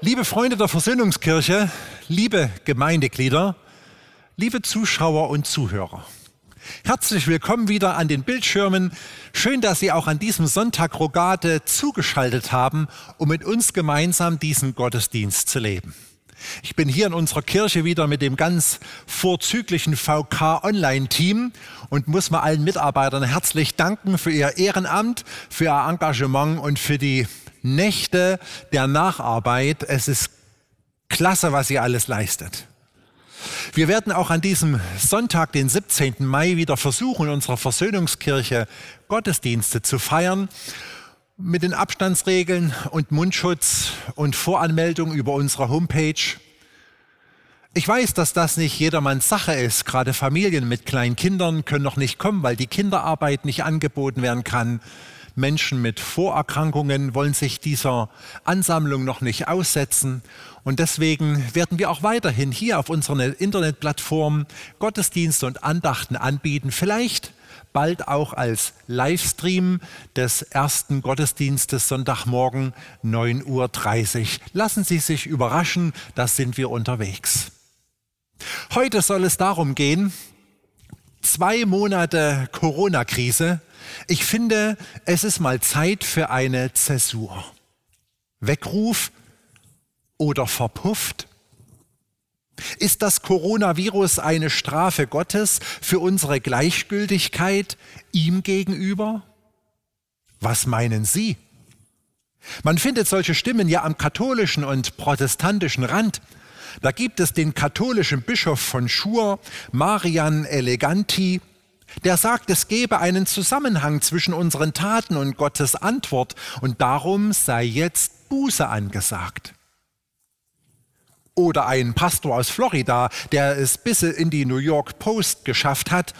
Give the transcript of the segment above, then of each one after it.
Liebe Freunde der Versöhnungskirche, liebe Gemeindeglieder, liebe Zuschauer und Zuhörer. Herzlich willkommen wieder an den Bildschirmen. Schön, dass Sie auch an diesem Sonntag Rogate zugeschaltet haben, um mit uns gemeinsam diesen Gottesdienst zu leben. Ich bin hier in unserer Kirche wieder mit dem ganz vorzüglichen VK Online-Team und muss mal allen Mitarbeitern herzlich danken für ihr Ehrenamt, für ihr Engagement und für die Nächte der Nacharbeit. Es ist klasse, was ihr alles leistet. Wir werden auch an diesem Sonntag, den 17. Mai, wieder versuchen, in unserer Versöhnungskirche Gottesdienste zu feiern. Mit den Abstandsregeln und Mundschutz und Voranmeldung über unsere Homepage. Ich weiß, dass das nicht jedermanns Sache ist. Gerade Familien mit kleinen Kindern können noch nicht kommen, weil die Kinderarbeit nicht angeboten werden kann. Menschen mit Vorerkrankungen wollen sich dieser Ansammlung noch nicht aussetzen. Und deswegen werden wir auch weiterhin hier auf unserer Internetplattform Gottesdienste und Andachten anbieten. Vielleicht bald auch als Livestream des ersten Gottesdienstes Sonntagmorgen 9.30 Uhr. Lassen Sie sich überraschen, da sind wir unterwegs. Heute soll es darum gehen, zwei Monate Corona-Krise ich finde, es ist mal Zeit für eine Zäsur. Weckruf oder verpufft? Ist das Coronavirus eine Strafe Gottes für unsere Gleichgültigkeit ihm gegenüber? Was meinen Sie? Man findet solche Stimmen ja am katholischen und protestantischen Rand. Da gibt es den katholischen Bischof von Schur, Marian Eleganti, der sagt, es gebe einen Zusammenhang zwischen unseren Taten und Gottes Antwort und darum sei jetzt Buße angesagt. Oder ein Pastor aus Florida, der es bis in die New York Post geschafft hat,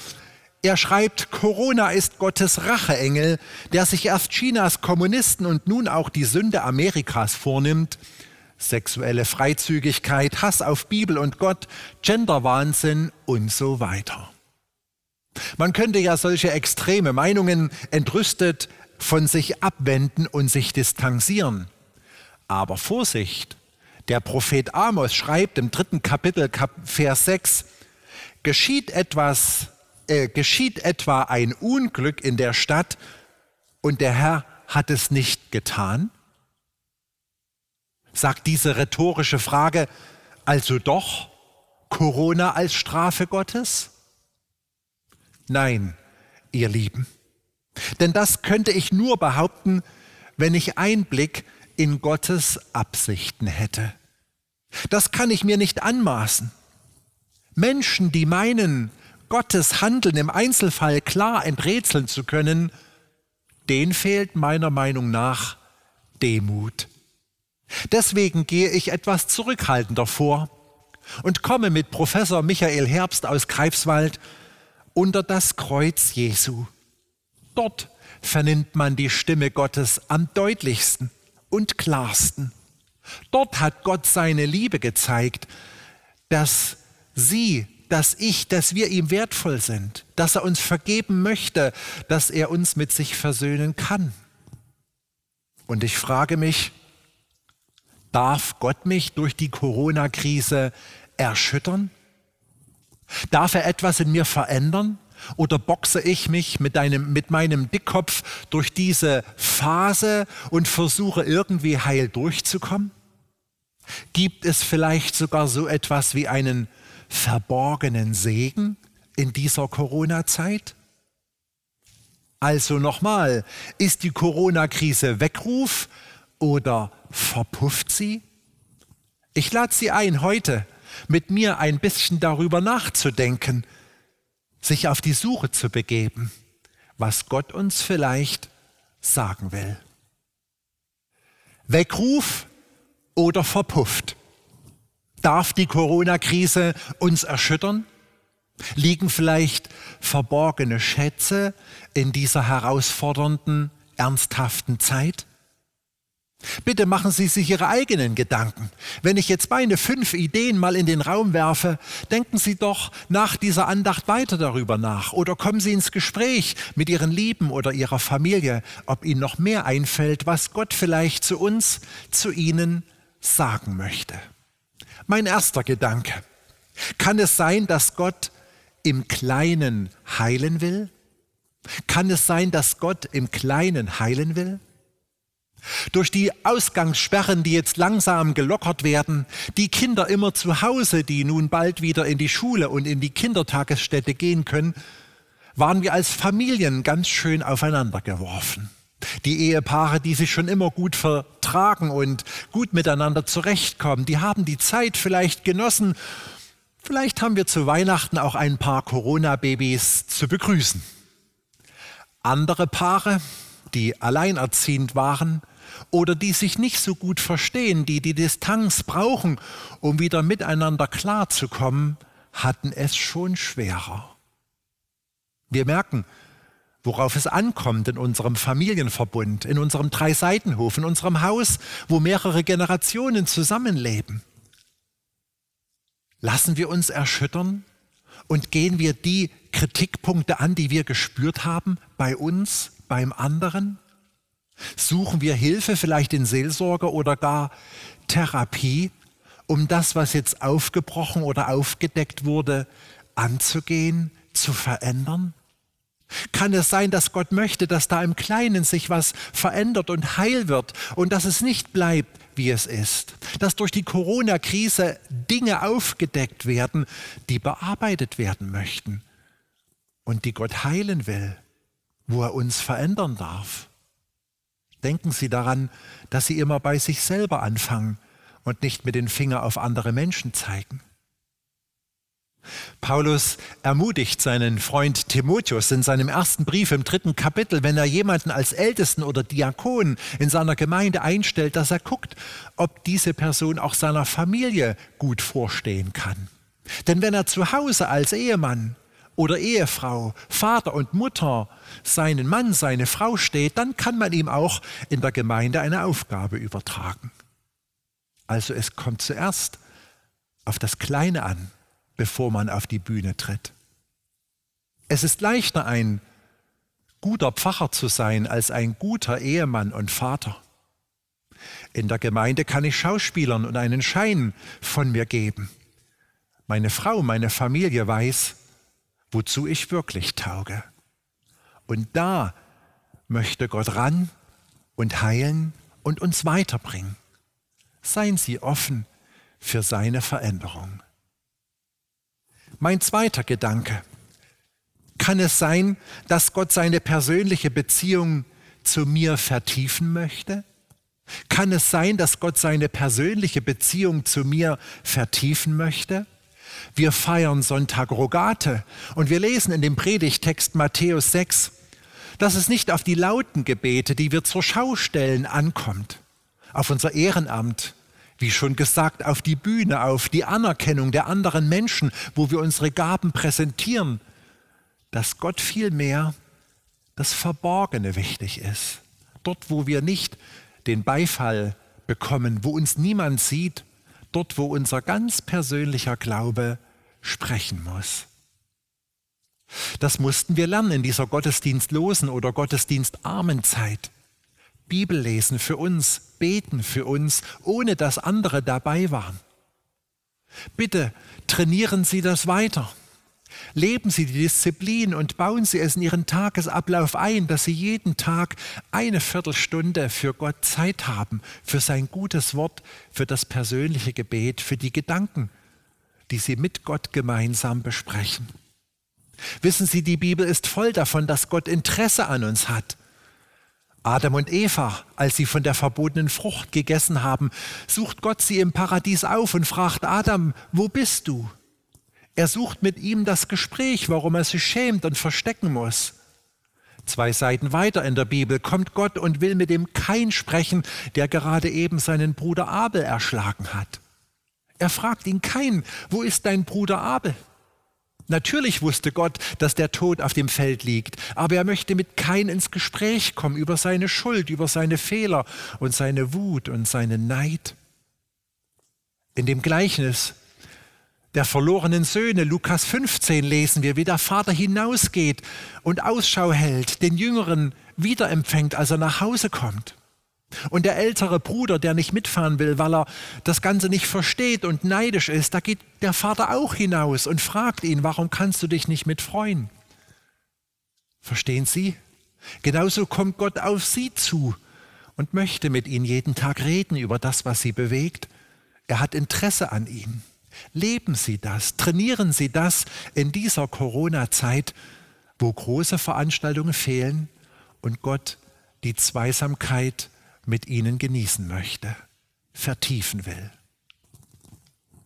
er schreibt, Corona ist Gottes Racheengel, der sich erst Chinas Kommunisten und nun auch die Sünde Amerikas vornimmt. Sexuelle Freizügigkeit, Hass auf Bibel und Gott, Genderwahnsinn und so weiter. Man könnte ja solche extreme Meinungen entrüstet von sich abwenden und sich distanzieren. Aber Vorsicht, der Prophet Amos schreibt im dritten Kapitel, Vers 6, geschieht etwas, äh, geschieht etwa ein Unglück in der Stadt und der Herr hat es nicht getan? Sagt diese rhetorische Frage also doch Corona als Strafe Gottes? Nein, ihr Lieben. Denn das könnte ich nur behaupten, wenn ich Einblick in Gottes Absichten hätte. Das kann ich mir nicht anmaßen. Menschen, die meinen, Gottes Handeln im Einzelfall klar enträtseln zu können, denen fehlt meiner Meinung nach Demut. Deswegen gehe ich etwas zurückhaltender vor und komme mit Professor Michael Herbst aus Greifswald unter das Kreuz Jesu. Dort vernimmt man die Stimme Gottes am deutlichsten und klarsten. Dort hat Gott seine Liebe gezeigt, dass sie, dass ich, dass wir ihm wertvoll sind, dass er uns vergeben möchte, dass er uns mit sich versöhnen kann. Und ich frage mich, darf Gott mich durch die Corona-Krise erschüttern? Darf er etwas in mir verändern? Oder boxe ich mich mit, einem, mit meinem Dickkopf durch diese Phase und versuche irgendwie heil durchzukommen? Gibt es vielleicht sogar so etwas wie einen verborgenen Segen in dieser Corona-Zeit? Also nochmal, ist die Corona-Krise Weckruf oder verpufft sie? Ich lade Sie ein, heute mit mir ein bisschen darüber nachzudenken, sich auf die Suche zu begeben, was Gott uns vielleicht sagen will. Weckruf oder verpufft? Darf die Corona-Krise uns erschüttern? Liegen vielleicht verborgene Schätze in dieser herausfordernden, ernsthaften Zeit? Bitte machen Sie sich Ihre eigenen Gedanken. Wenn ich jetzt meine fünf Ideen mal in den Raum werfe, denken Sie doch nach dieser Andacht weiter darüber nach oder kommen Sie ins Gespräch mit Ihren Lieben oder Ihrer Familie, ob Ihnen noch mehr einfällt, was Gott vielleicht zu uns, zu Ihnen sagen möchte. Mein erster Gedanke. Kann es sein, dass Gott im Kleinen heilen will? Kann es sein, dass Gott im Kleinen heilen will? Durch die Ausgangssperren, die jetzt langsam gelockert werden, die Kinder immer zu Hause, die nun bald wieder in die Schule und in die Kindertagesstätte gehen können, waren wir als Familien ganz schön aufeinander geworfen. Die Ehepaare, die sich schon immer gut vertragen und gut miteinander zurechtkommen, die haben die Zeit vielleicht genossen Vielleicht haben wir zu Weihnachten auch ein paar Corona-Babys zu begrüßen. Andere Paare, die alleinerziehend waren oder die sich nicht so gut verstehen, die die Distanz brauchen, um wieder miteinander klarzukommen, hatten es schon schwerer. Wir merken, worauf es ankommt in unserem Familienverbund, in unserem Dreiseitenhof, in unserem Haus, wo mehrere Generationen zusammenleben. Lassen wir uns erschüttern und gehen wir die Kritikpunkte an, die wir gespürt haben, bei uns, beim anderen? Suchen wir Hilfe vielleicht in Seelsorge oder gar Therapie, um das, was jetzt aufgebrochen oder aufgedeckt wurde, anzugehen, zu verändern? Kann es sein, dass Gott möchte, dass da im Kleinen sich was verändert und heil wird und dass es nicht bleibt, wie es ist? Dass durch die Corona-Krise Dinge aufgedeckt werden, die bearbeitet werden möchten und die Gott heilen will, wo er uns verändern darf? Denken Sie daran, dass Sie immer bei sich selber anfangen und nicht mit den Finger auf andere Menschen zeigen. Paulus ermutigt seinen Freund Timotheus in seinem ersten Brief im dritten Kapitel, wenn er jemanden als Ältesten oder Diakon in seiner Gemeinde einstellt, dass er guckt, ob diese Person auch seiner Familie gut vorstehen kann. Denn wenn er zu Hause als Ehemann oder Ehefrau, Vater und Mutter seinen Mann, seine Frau steht, dann kann man ihm auch in der Gemeinde eine Aufgabe übertragen. Also es kommt zuerst auf das Kleine an bevor man auf die Bühne tritt. Es ist leichter, ein guter Pfarrer zu sein, als ein guter Ehemann und Vater. In der Gemeinde kann ich Schauspielern und einen Schein von mir geben. Meine Frau, meine Familie weiß, wozu ich wirklich tauge. Und da möchte Gott ran und heilen und uns weiterbringen. Seien Sie offen für seine Veränderung. Mein zweiter Gedanke. Kann es sein, dass Gott seine persönliche Beziehung zu mir vertiefen möchte? Kann es sein, dass Gott seine persönliche Beziehung zu mir vertiefen möchte? Wir feiern Sonntag Rogate und wir lesen in dem Predigtext Matthäus 6, dass es nicht auf die lauten Gebete, die wir zur Schau stellen, ankommt, auf unser Ehrenamt, wie schon gesagt, auf die Bühne, auf die Anerkennung der anderen Menschen, wo wir unsere Gaben präsentieren, dass Gott vielmehr das Verborgene wichtig ist. Dort, wo wir nicht den Beifall bekommen, wo uns niemand sieht, dort, wo unser ganz persönlicher Glaube sprechen muss. Das mussten wir lernen in dieser gottesdienstlosen oder gottesdienstarmen Zeit. Bibel lesen für uns, beten für uns, ohne dass andere dabei waren. Bitte trainieren Sie das weiter. Leben Sie die Disziplin und bauen Sie es in Ihren Tagesablauf ein, dass Sie jeden Tag eine Viertelstunde für Gott Zeit haben, für sein gutes Wort, für das persönliche Gebet, für die Gedanken, die Sie mit Gott gemeinsam besprechen. Wissen Sie, die Bibel ist voll davon, dass Gott Interesse an uns hat. Adam und Eva, als sie von der verbotenen Frucht gegessen haben, sucht Gott sie im Paradies auf und fragt Adam, wo bist du? Er sucht mit ihm das Gespräch, warum er sich schämt und verstecken muss. Zwei Seiten weiter in der Bibel kommt Gott und will mit dem Kain sprechen, der gerade eben seinen Bruder Abel erschlagen hat. Er fragt ihn Kain, wo ist dein Bruder Abel? Natürlich wusste Gott, dass der Tod auf dem Feld liegt, aber er möchte mit kein ins Gespräch kommen über seine Schuld, über seine Fehler und seine Wut und seinen Neid. In dem Gleichnis der verlorenen Söhne, Lukas 15, lesen wir, wie der Vater hinausgeht und Ausschau hält, den Jüngeren wiederempfängt, als er nach Hause kommt. Und der ältere Bruder, der nicht mitfahren will, weil er das Ganze nicht versteht und neidisch ist, da geht der Vater auch hinaus und fragt ihn, warum kannst du dich nicht mitfreuen? Verstehen Sie? Genauso kommt Gott auf Sie zu und möchte mit Ihnen jeden Tag reden über das, was Sie bewegt. Er hat Interesse an Ihnen. Leben Sie das, trainieren Sie das in dieser Corona-Zeit, wo große Veranstaltungen fehlen und Gott die Zweisamkeit mit ihnen genießen möchte, vertiefen will.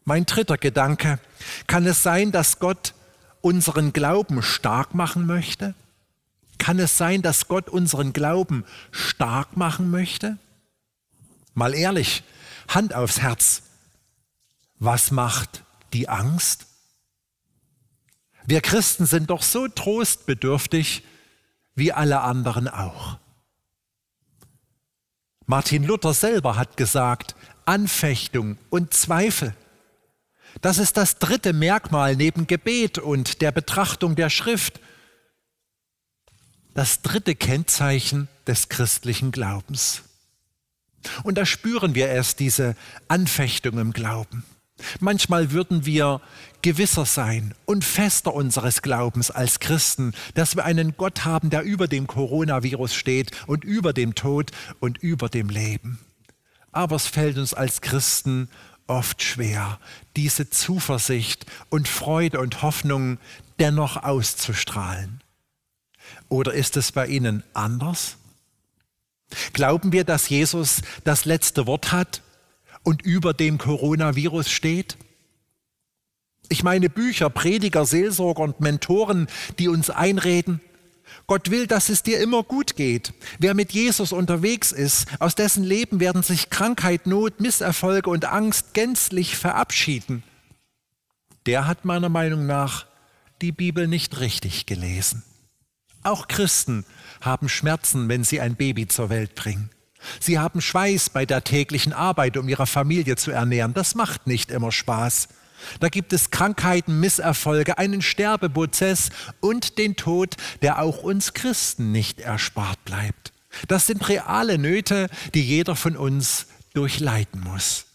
Mein dritter Gedanke, kann es sein, dass Gott unseren Glauben stark machen möchte? Kann es sein, dass Gott unseren Glauben stark machen möchte? Mal ehrlich, Hand aufs Herz. Was macht die Angst? Wir Christen sind doch so trostbedürftig wie alle anderen auch. Martin Luther selber hat gesagt, Anfechtung und Zweifel. Das ist das dritte Merkmal neben Gebet und der Betrachtung der Schrift. Das dritte Kennzeichen des christlichen Glaubens. Und da spüren wir erst diese Anfechtung im Glauben. Manchmal würden wir gewisser sein und fester unseres Glaubens als Christen, dass wir einen Gott haben, der über dem Coronavirus steht und über dem Tod und über dem Leben. Aber es fällt uns als Christen oft schwer, diese Zuversicht und Freude und Hoffnung dennoch auszustrahlen. Oder ist es bei Ihnen anders? Glauben wir, dass Jesus das letzte Wort hat und über dem Coronavirus steht? Ich meine Bücher, Prediger, Seelsorger und Mentoren, die uns einreden, Gott will, dass es dir immer gut geht. Wer mit Jesus unterwegs ist, aus dessen Leben werden sich Krankheit, Not, Misserfolge und Angst gänzlich verabschieden. Der hat meiner Meinung nach die Bibel nicht richtig gelesen. Auch Christen haben Schmerzen, wenn sie ein Baby zur Welt bringen. Sie haben Schweiß bei der täglichen Arbeit, um ihre Familie zu ernähren. Das macht nicht immer Spaß. Da gibt es Krankheiten, Misserfolge, einen Sterbeprozess und den Tod, der auch uns Christen nicht erspart bleibt. Das sind reale Nöte, die jeder von uns durchleiden muss.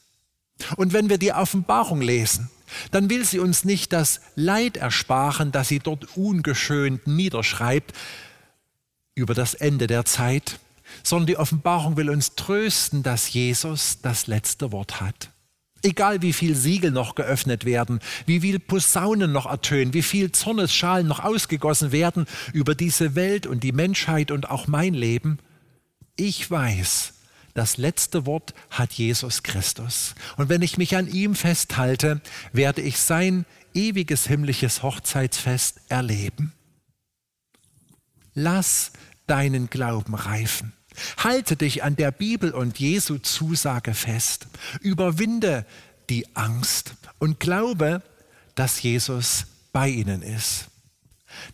Und wenn wir die Offenbarung lesen, dann will sie uns nicht das Leid ersparen, das sie dort ungeschönt niederschreibt über das Ende der Zeit, sondern die Offenbarung will uns trösten, dass Jesus das letzte Wort hat. Egal wie viel Siegel noch geöffnet werden, wie viel Posaunen noch ertönen, wie viel Zornesschalen noch ausgegossen werden über diese Welt und die Menschheit und auch mein Leben, ich weiß, das letzte Wort hat Jesus Christus. Und wenn ich mich an ihm festhalte, werde ich sein ewiges himmlisches Hochzeitsfest erleben. Lass deinen Glauben reifen. Halte dich an der Bibel und Jesu Zusage fest. Überwinde die Angst und glaube, dass Jesus bei ihnen ist,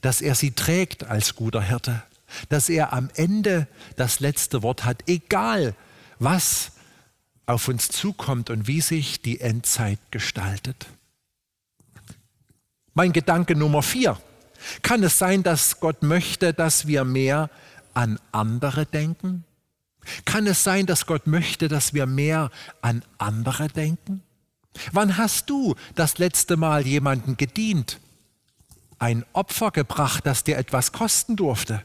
dass er sie trägt als guter Hirte, dass er am Ende das letzte Wort hat, egal was auf uns zukommt und wie sich die Endzeit gestaltet. Mein Gedanke Nummer vier. Kann es sein, dass Gott möchte, dass wir mehr an andere denken? Kann es sein, dass Gott möchte, dass wir mehr an andere denken? Wann hast du das letzte Mal jemanden gedient? Ein Opfer gebracht, das dir etwas kosten durfte?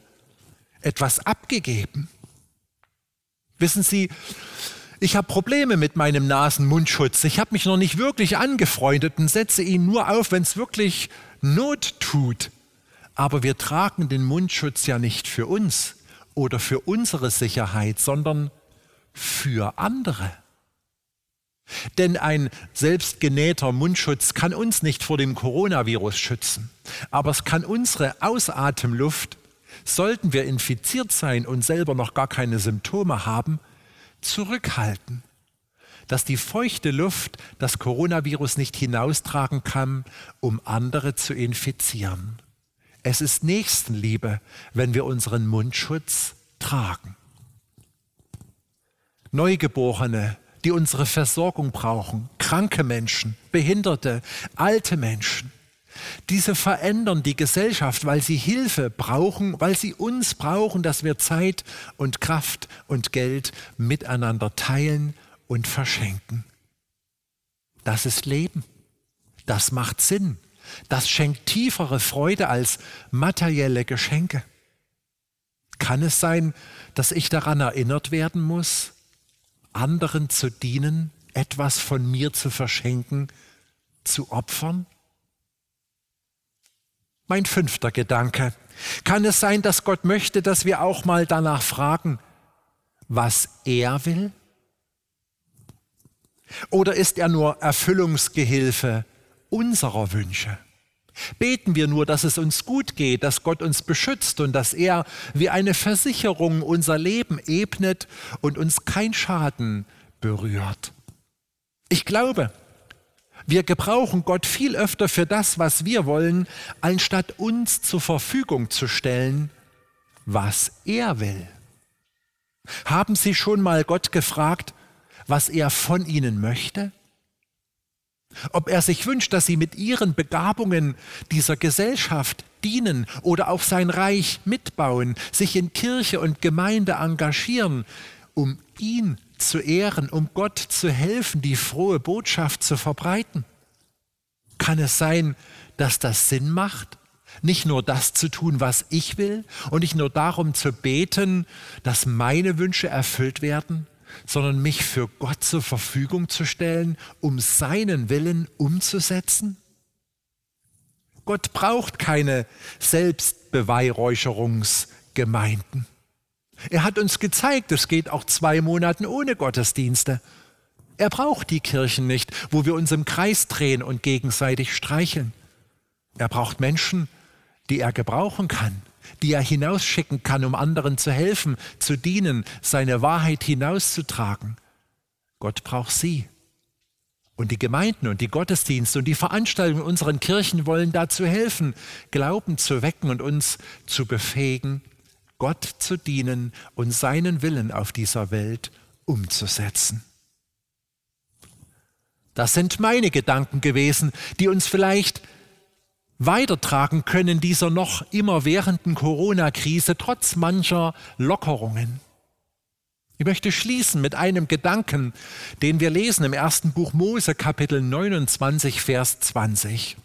Etwas abgegeben? Wissen Sie, ich habe Probleme mit meinem Nasen-Mundschutz. Ich habe mich noch nicht wirklich angefreundet und setze ihn nur auf, wenn es wirklich Not tut. Aber wir tragen den Mundschutz ja nicht für uns, oder für unsere Sicherheit, sondern für andere. Denn ein selbstgenähter Mundschutz kann uns nicht vor dem Coronavirus schützen, aber es kann unsere Ausatemluft, sollten wir infiziert sein und selber noch gar keine Symptome haben, zurückhalten. dass die feuchte Luft das Coronavirus nicht hinaustragen kann, um andere zu infizieren. Es ist Nächstenliebe, wenn wir unseren Mundschutz tragen. Neugeborene, die unsere Versorgung brauchen, kranke Menschen, Behinderte, alte Menschen. Diese verändern die Gesellschaft, weil sie Hilfe brauchen, weil sie uns brauchen, dass wir Zeit und Kraft und Geld miteinander teilen und verschenken. Das ist Leben. Das macht Sinn. Das schenkt tiefere Freude als materielle Geschenke. Kann es sein, dass ich daran erinnert werden muss, anderen zu dienen, etwas von mir zu verschenken, zu opfern? Mein fünfter Gedanke. Kann es sein, dass Gott möchte, dass wir auch mal danach fragen, was er will? Oder ist er nur Erfüllungsgehilfe unserer Wünsche? Beten wir nur, dass es uns gut geht, dass Gott uns beschützt und dass er wie eine Versicherung unser Leben ebnet und uns kein Schaden berührt. Ich glaube, wir gebrauchen Gott viel öfter für das, was wir wollen, anstatt uns zur Verfügung zu stellen, was er will. Haben Sie schon mal Gott gefragt, was er von Ihnen möchte? Ob er sich wünscht, dass Sie mit Ihren Begabungen dieser Gesellschaft dienen oder auch sein Reich mitbauen, sich in Kirche und Gemeinde engagieren, um ihn zu ehren, um Gott zu helfen, die frohe Botschaft zu verbreiten? Kann es sein, dass das Sinn macht? Nicht nur das zu tun, was ich will und nicht nur darum zu beten, dass meine Wünsche erfüllt werden, sondern mich für Gott zur Verfügung zu stellen, um seinen Willen umzusetzen? Gott braucht keine Selbstbeweihräucherungsgemeinden. Er hat uns gezeigt, es geht auch zwei Monate ohne Gottesdienste. Er braucht die Kirchen nicht, wo wir uns im Kreis drehen und gegenseitig streicheln. Er braucht Menschen, die er gebrauchen kann, die er hinausschicken kann, um anderen zu helfen, zu dienen, seine Wahrheit hinauszutragen. Gott braucht sie. Und die Gemeinden und die Gottesdienste und die Veranstaltungen in unseren Kirchen wollen dazu helfen, Glauben zu wecken und uns zu befähigen, Gott zu dienen und seinen Willen auf dieser Welt umzusetzen. Das sind meine Gedanken gewesen, die uns vielleicht weitertragen können dieser noch immer währenden Corona-Krise trotz mancher Lockerungen. Ich möchte schließen mit einem Gedanken, den wir lesen im ersten Buch Mose Kapitel 29, Vers 20.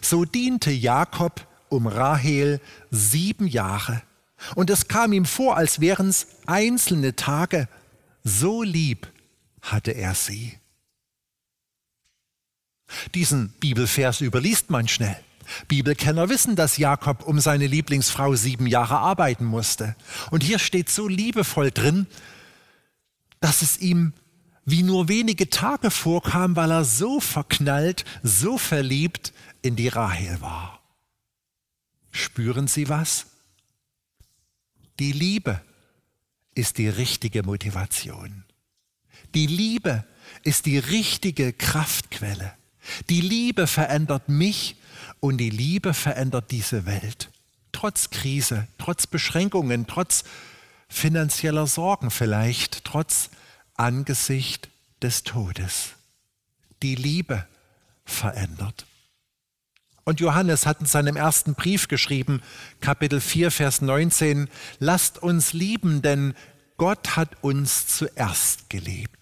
So diente Jakob um Rahel sieben Jahre und es kam ihm vor, als wären es einzelne Tage. So lieb hatte er sie. Diesen Bibelvers überliest man schnell. Bibelkenner wissen, dass Jakob um seine Lieblingsfrau sieben Jahre arbeiten musste. Und hier steht so liebevoll drin, dass es ihm wie nur wenige Tage vorkam, weil er so verknallt, so verliebt in die Rahel war. Spüren Sie was? Die Liebe ist die richtige Motivation. Die Liebe ist die richtige Kraftquelle. Die Liebe verändert mich und die Liebe verändert diese Welt. Trotz Krise, trotz Beschränkungen, trotz finanzieller Sorgen vielleicht, trotz Angesicht des Todes. Die Liebe verändert. Und Johannes hat in seinem ersten Brief geschrieben, Kapitel 4, Vers 19, lasst uns lieben, denn Gott hat uns zuerst geliebt.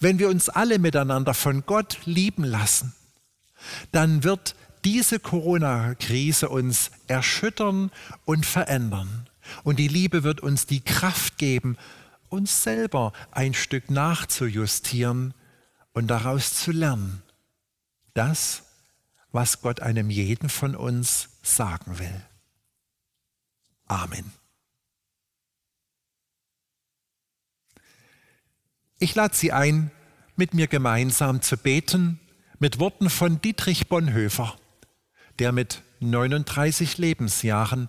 Wenn wir uns alle miteinander von Gott lieben lassen, dann wird diese Corona-Krise uns erschüttern und verändern. Und die Liebe wird uns die Kraft geben, uns selber ein Stück nachzujustieren und daraus zu lernen. Das, was Gott einem jeden von uns sagen will. Amen. Ich lade Sie ein, mit mir gemeinsam zu beten, mit Worten von Dietrich Bonhoeffer, der mit 39 Lebensjahren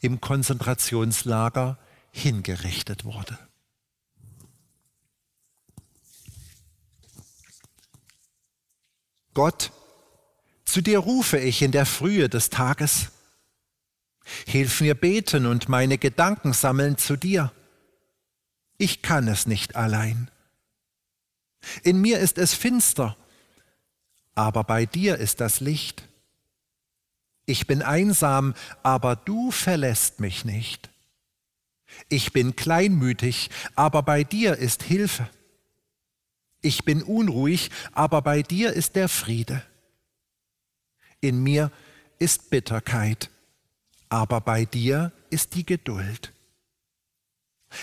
im Konzentrationslager hingerichtet wurde. Gott, zu dir rufe ich in der Frühe des Tages. Hilf mir beten und meine Gedanken sammeln zu dir. Ich kann es nicht allein. In mir ist es finster, aber bei dir ist das Licht. Ich bin einsam, aber du verlässt mich nicht. Ich bin kleinmütig, aber bei dir ist Hilfe. Ich bin unruhig, aber bei dir ist der Friede. In mir ist Bitterkeit, aber bei dir ist die Geduld.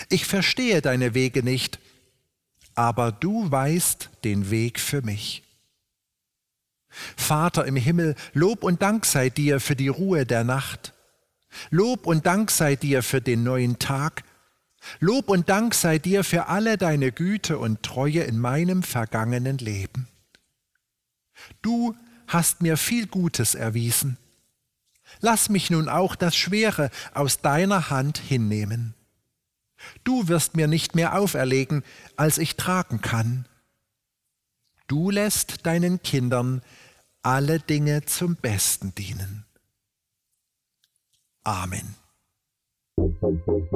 Ich verstehe deine Wege nicht, aber du weißt den Weg für mich. Vater im Himmel, Lob und Dank sei dir für die Ruhe der Nacht. Lob und Dank sei dir für den neuen Tag. Lob und Dank sei dir für alle deine Güte und Treue in meinem vergangenen Leben. Du hast mir viel Gutes erwiesen. Lass mich nun auch das Schwere aus deiner Hand hinnehmen. Du wirst mir nicht mehr auferlegen, als ich tragen kann. Du lässt deinen Kindern alle Dinge zum Besten dienen. Amen. Musik